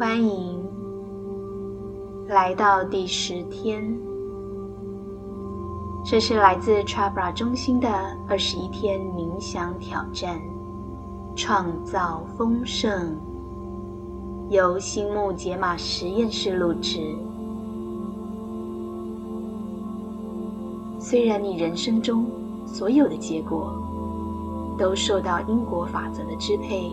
欢迎来到第十天。这是来自 Chakra 中心的二十一天冥想挑战，创造丰盛。由星木解码实验室录制。虽然你人生中所有的结果都受到因果法则的支配，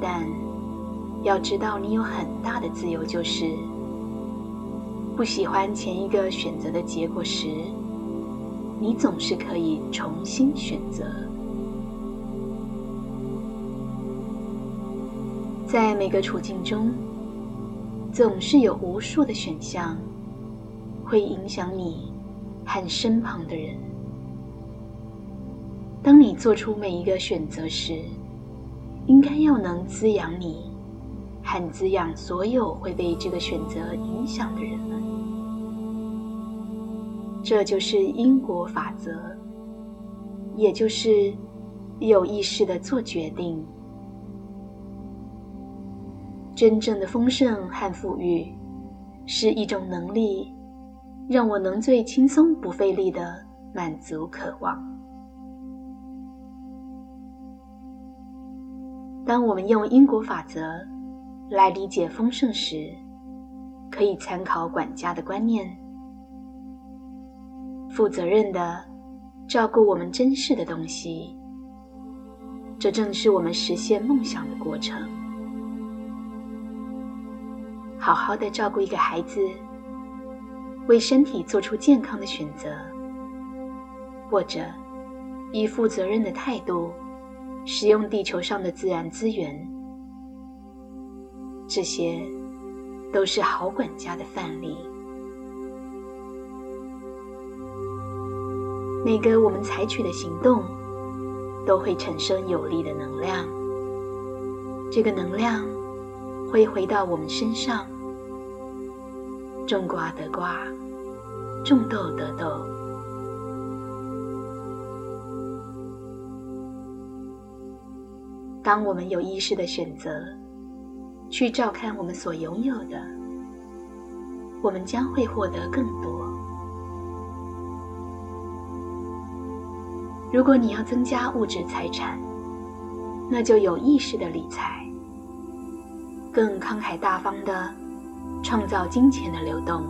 但要知道，你有很大的自由，就是不喜欢前一个选择的结果时，你总是可以重新选择。在每个处境中，总是有无数的选项会影响你和身旁的人。当你做出每一个选择时，应该要能滋养你。和滋养所有会被这个选择影响的人们，这就是因果法则，也就是有意识的做决定。真正的丰盛和富裕是一种能力，让我能最轻松不费力的满足渴望。当我们用因果法则。来理解丰盛时，可以参考管家的观念：负责任的照顾我们珍视的东西。这正是我们实现梦想的过程。好好的照顾一个孩子，为身体做出健康的选择，或者以负责任的态度使用地球上的自然资源。这些都是好管家的范例。每个我们采取的行动，都会产生有力的能量。这个能量会回到我们身上。种瓜得瓜，种豆得豆。当我们有意识的选择。去照看我们所拥有的，我们将会获得更多。如果你要增加物质财产，那就有意识的理财，更慷慨大方的创造金钱的流动。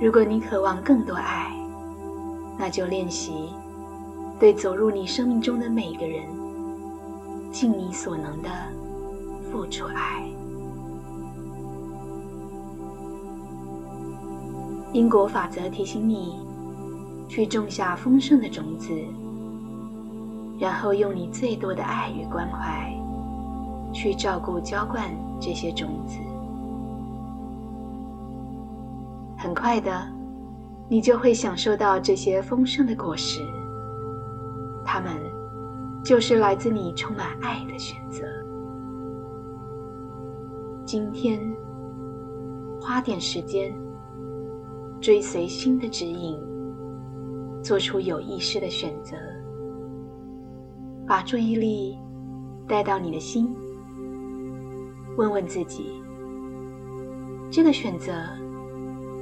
如果你渴望更多爱，那就练习对走入你生命中的每个人。尽你所能的付出爱。因果法则提醒你，去种下丰盛的种子，然后用你最多的爱与关怀，去照顾浇灌这些种子。很快的，你就会享受到这些丰盛的果实。它们。就是来自你充满爱的选择。今天，花点时间，追随心的指引，做出有意识的选择，把注意力带到你的心，问问自己：这个选择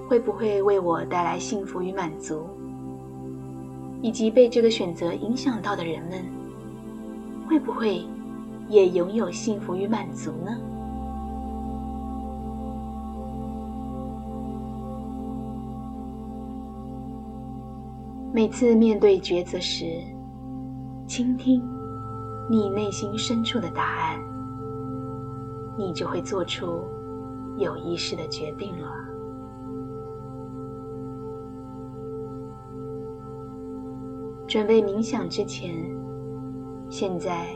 会不会为我带来幸福与满足？以及被这个选择影响到的人们。会不会也拥有幸福与满足呢？每次面对抉择时，倾听你内心深处的答案，你就会做出有意识的决定了。准备冥想之前。现在，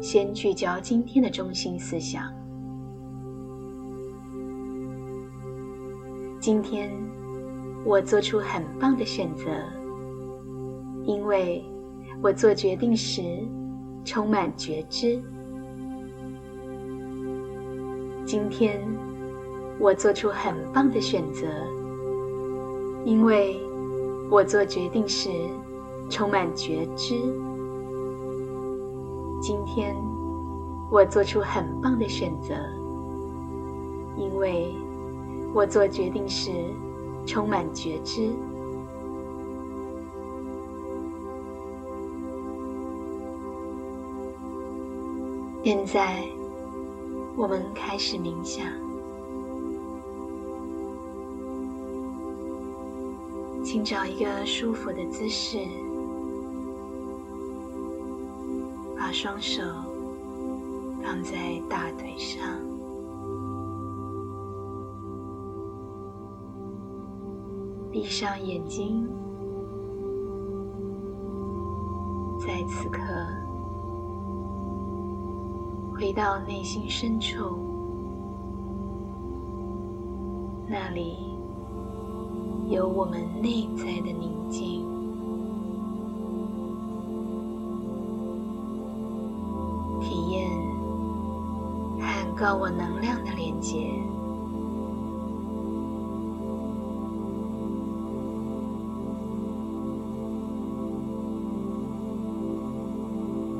先聚焦今天的中心思想。今天，我做出很棒的选择，因为我做决定时充满觉知。今天，我做出很棒的选择，因为我做决定时充满觉知。今天，我做出很棒的选择，因为我做决定时充满觉知。现在，我们开始冥想，请找一个舒服的姿势，双手。放在大腿上，闭上眼睛，在此刻回到内心深处，那里有我们内在的宁静。高我能量的连接，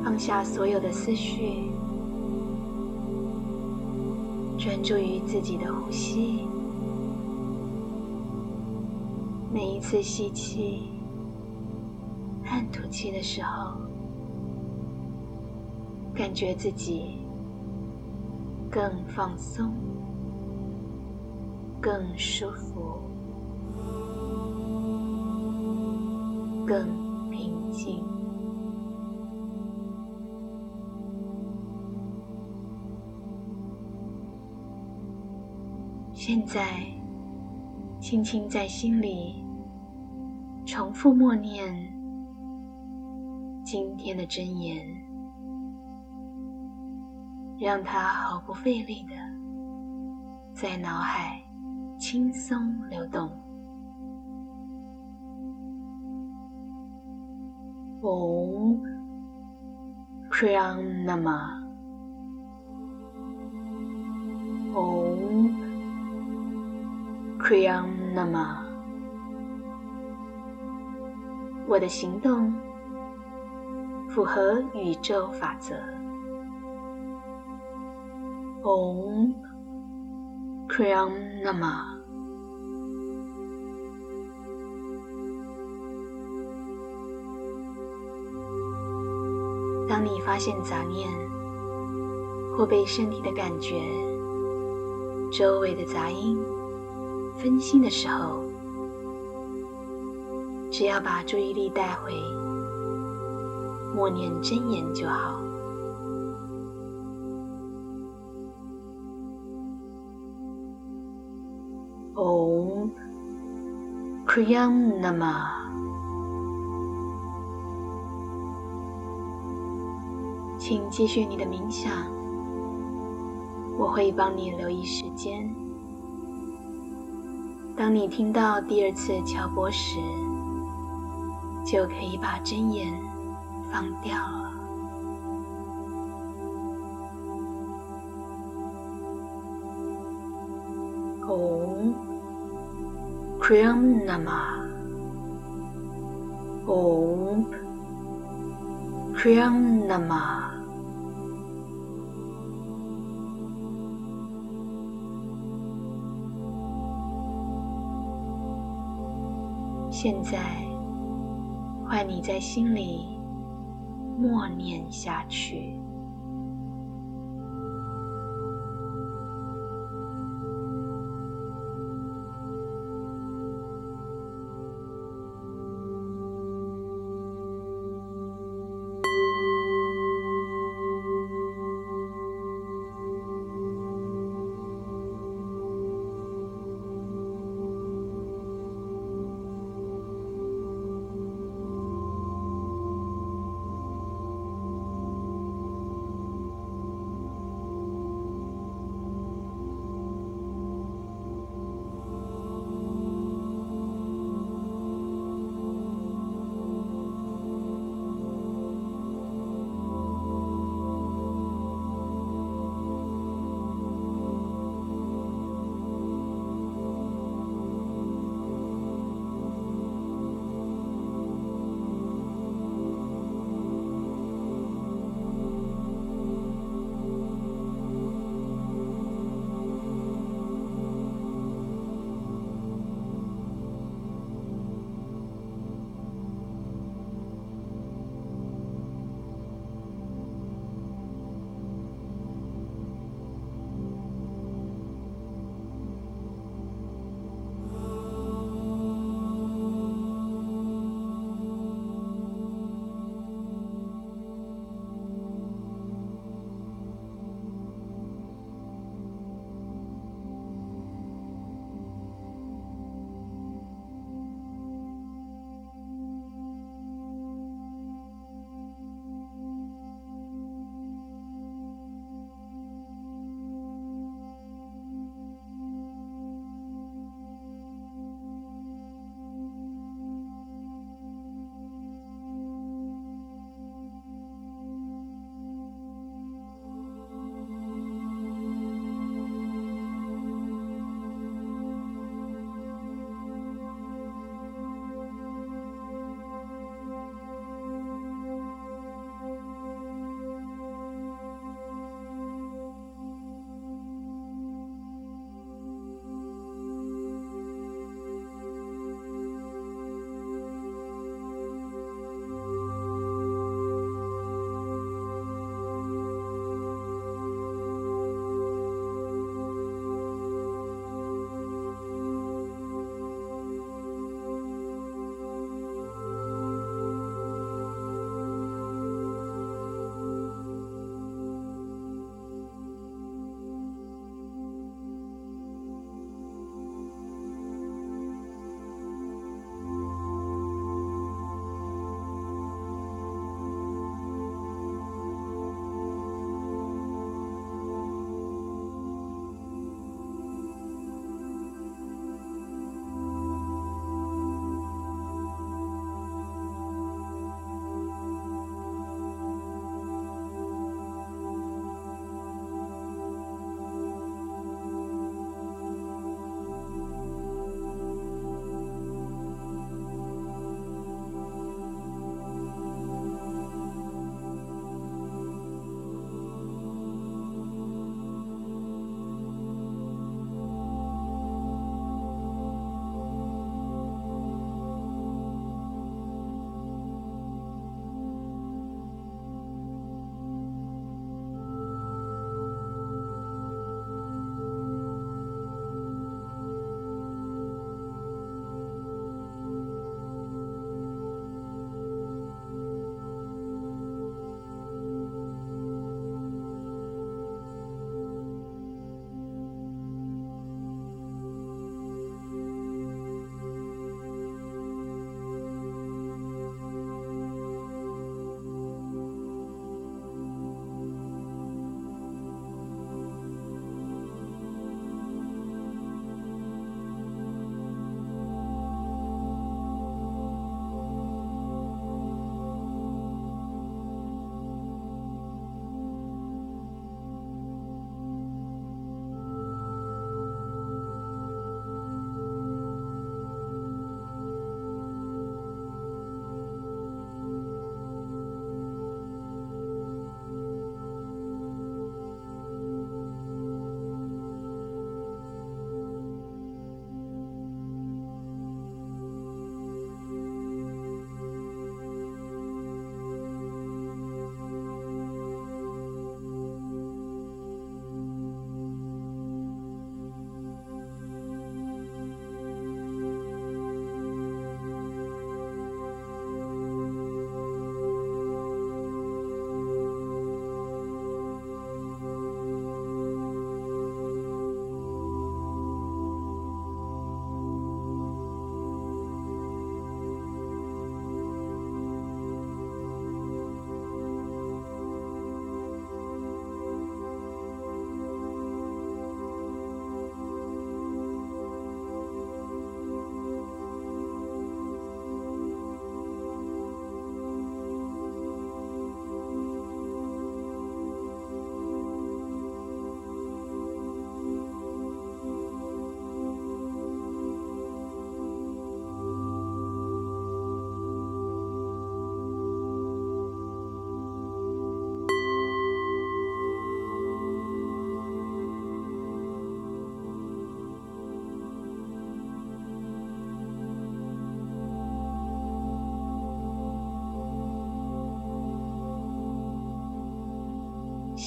放下所有的思绪，专注于自己的呼吸。每一次吸气和吐气的时候，感觉自己。更放松，更舒服，更平静。现在，轻轻在心里重复默念今天的真言。让它毫不费力的在脑海轻松流动。Om Kriyam Nama。Om Kriyam Nama。我的行动符合宇宙法则。Om Kriyam Nama。当你发现杂念或被身体的感觉、周围的杂音分心的时候，只要把注意力带回，默念真言就好。Kriyam Nama，请继续你的冥想，我会帮你留意时间。当你听到第二次敲钵时，就可以把真言放掉了。哦。Kriyam Nama Om Kriyam Nama 现在，换你在心里默念下去。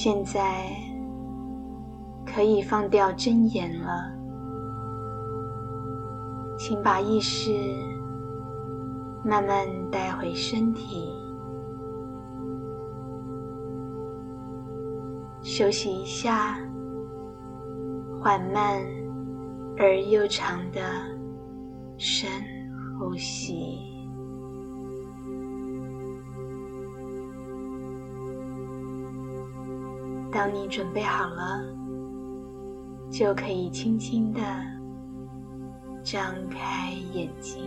现在可以放掉睁眼了，请把意识慢慢带回身体，休息一下，缓慢而又长的深呼吸。当你准备好了，就可以轻轻的张开眼睛。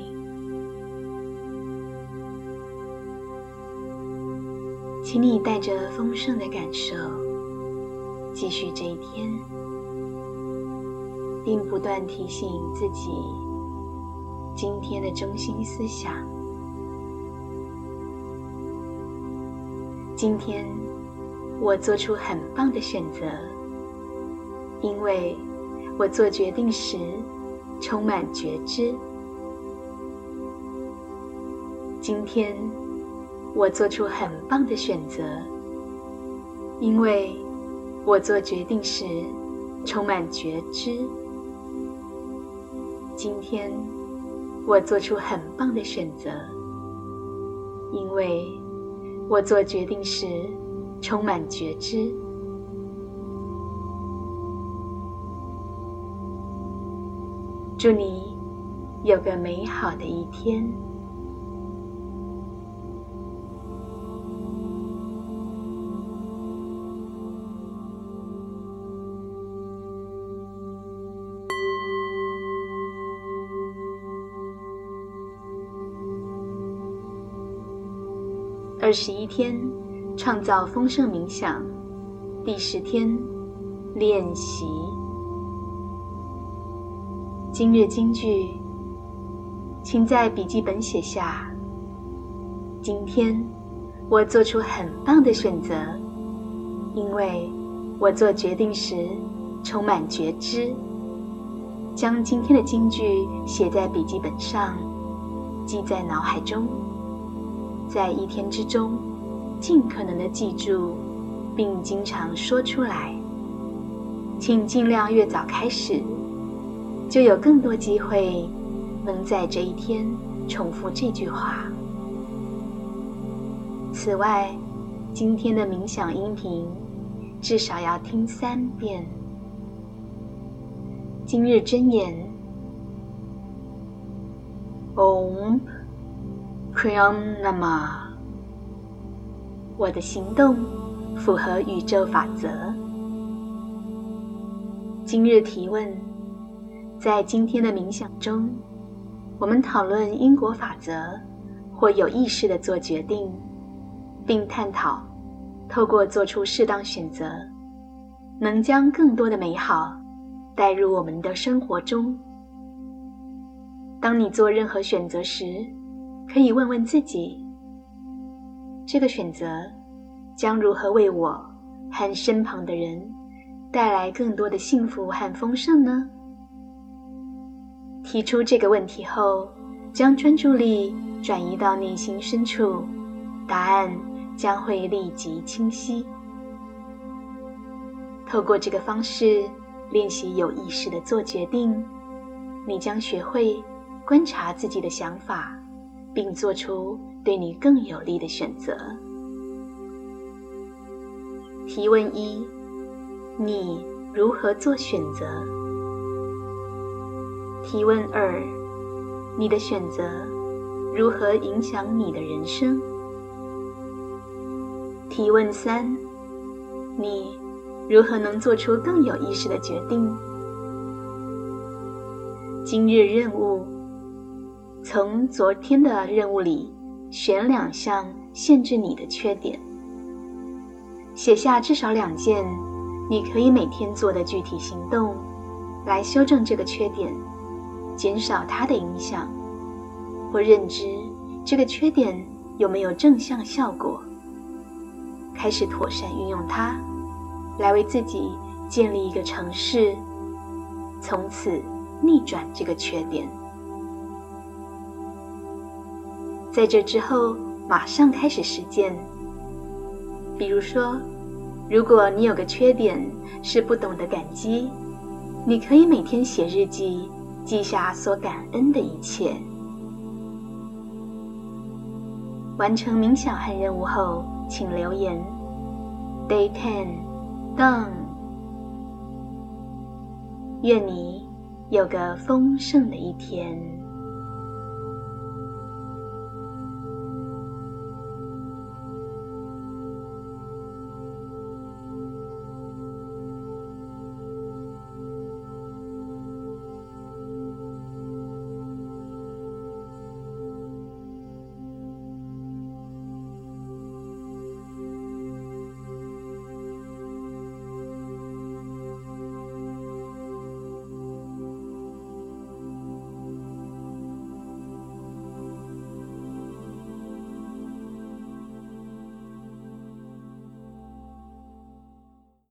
请你带着丰盛的感受，继续这一天，并不断提醒自己今天的中心思想。今天。我做出很棒的选择，因为我做决定时充满觉知。今天我做出很棒的选择，因为我做决定时充满觉知。今天我做出很棒的选择，因为我做决定时。充满觉知。祝你有个美好的一天。二十一天。创造丰盛冥想，第十天练习。今日金句，请在笔记本写下：今天我做出很棒的选择，因为我做决定时充满觉知。将今天的金句写在笔记本上，记在脑海中，在一天之中。尽可能的记住，并经常说出来。请尽量越早开始，就有更多机会能在这一天重复这句话。此外，今天的冥想音频至少要听三遍。今日真言：Om Kriyam Nama。我的行动符合宇宙法则。今日提问：在今天的冥想中，我们讨论因果法则，或有意识的做决定，并探讨透过做出适当选择，能将更多的美好带入我们的生活中。当你做任何选择时，可以问问自己。这个选择将如何为我和身旁的人带来更多的幸福和丰盛呢？提出这个问题后，将专注力转移到内心深处，答案将会立即清晰。透过这个方式练习有意识的做决定，你将学会观察自己的想法，并做出。对你更有利的选择。提问一：你如何做选择？提问二：你的选择如何影响你的人生？提问三：你如何能做出更有意识的决定？今日任务：从昨天的任务里。选两项限制你的缺点，写下至少两件你可以每天做的具体行动，来修正这个缺点，减少它的影响，或认知这个缺点有没有正向效果，开始妥善运用它，来为自己建立一个城市，从此逆转这个缺点。在这之后，马上开始实践。比如说，如果你有个缺点是不懂得感激，你可以每天写日记，记下所感恩的一切。完成冥想和任务后，请留言。Day ten done。愿你有个丰盛的一天。